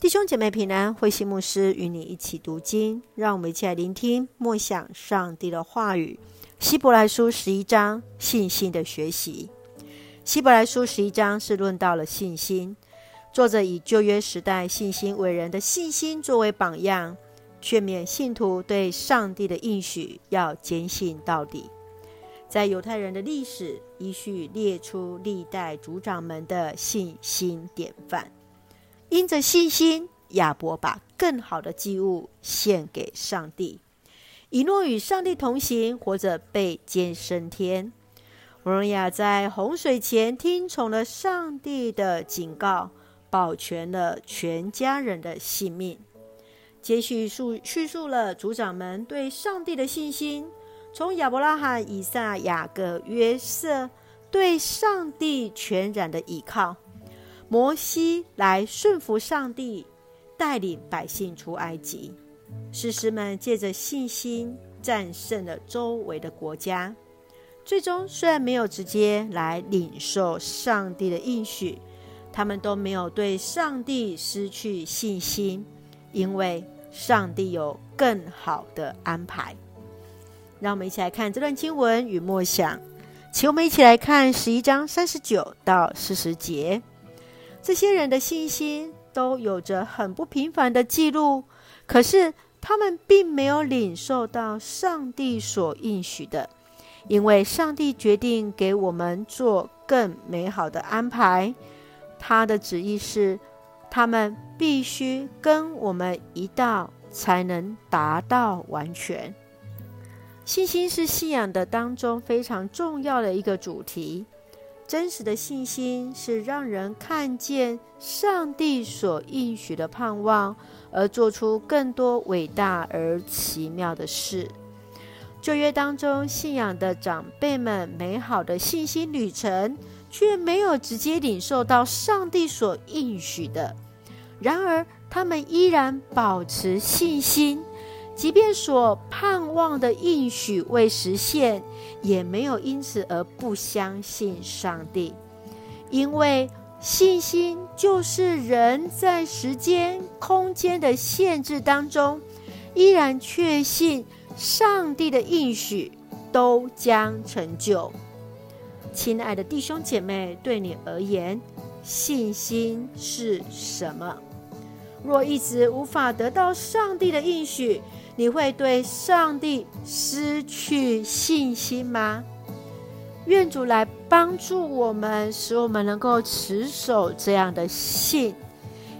弟兄姐妹平安，慧馨牧师与你一起读经，让我们一起来聆听默想上帝的话语。希伯来书十一章，信心的学习。希伯来书十一章是论到了信心，作者以旧约时代信心伟人的信心作为榜样，劝勉信徒对上帝的应许要坚信到底。在犹太人的历史，依序列出历代族长们的信心典范。因着信心，亚伯把更好的祭物献给上帝。以诺与上帝同行，活着被接升天。挪亚在洪水前听从了上帝的警告，保全了全家人的性命。接续述叙述了族长们对上帝的信心，从亚伯拉罕、以撒、雅各、约瑟对上帝全然的倚靠。摩西来顺服上帝，带领百姓出埃及。士师们借着信心战胜了周围的国家。最终，虽然没有直接来领受上帝的应许，他们都没有对上帝失去信心，因为上帝有更好的安排。让我们一起来看这段经文与默想，请我们一起来看十一章三十九到四十节。这些人的信心都有着很不平凡的记录，可是他们并没有领受到上帝所应许的，因为上帝决定给我们做更美好的安排。他的旨意是，他们必须跟我们一道，才能达到完全。信心是信仰的当中非常重要的一个主题。真实的信心是让人看见上帝所应许的盼望，而做出更多伟大而奇妙的事。旧约当中信仰的长辈们美好的信心旅程，却没有直接领受到上帝所应许的，然而他们依然保持信心。即便所盼望的应许未实现，也没有因此而不相信上帝，因为信心就是人在时间、空间的限制当中，依然确信上帝的应许都将成就。亲爱的弟兄姐妹，对你而言，信心是什么？若一直无法得到上帝的应许，你会对上帝失去信心吗？愿主来帮助我们，使我们能够持守这样的信。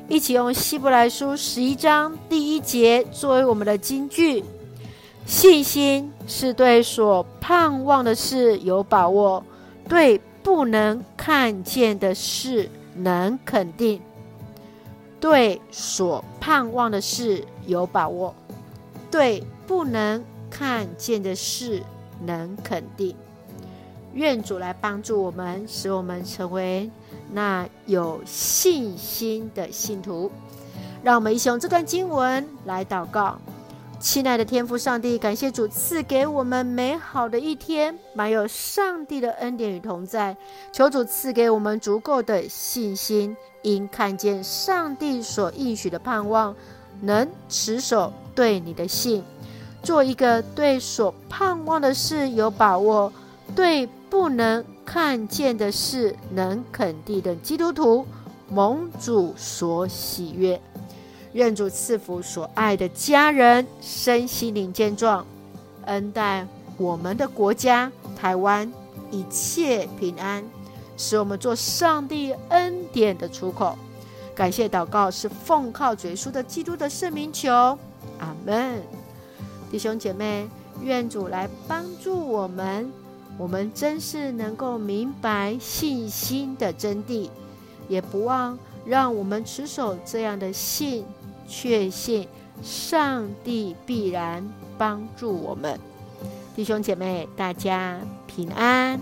一起用希伯来书十一章第一节作为我们的金句：信心是对所盼望的事有把握，对不能看见的事能肯定。对所盼望的事有把握。对不能看见的事能肯定，愿主来帮助我们，使我们成为那有信心的信徒。让我们一起用这段经文来祷告。亲爱的天父上帝，感谢主赐给我们美好的一天，满有上帝的恩典与同在。求主赐给我们足够的信心，因看见上帝所应许的盼望，能持守。对你的信，做一个对所盼望的事有把握，对不能看见的事能肯定的基督徒，蒙主所喜悦。愿主赐福所爱的家人身心灵健壮，恩待我们的国家台湾一切平安，使我们做上帝恩典的出口。感谢祷告是奉靠主耶稣的基督的圣名求。阿门，弟兄姐妹，愿主来帮助我们，我们真是能够明白信心的真谛，也不忘让我们持守这样的信，确信上帝必然帮助我们。弟兄姐妹，大家平安。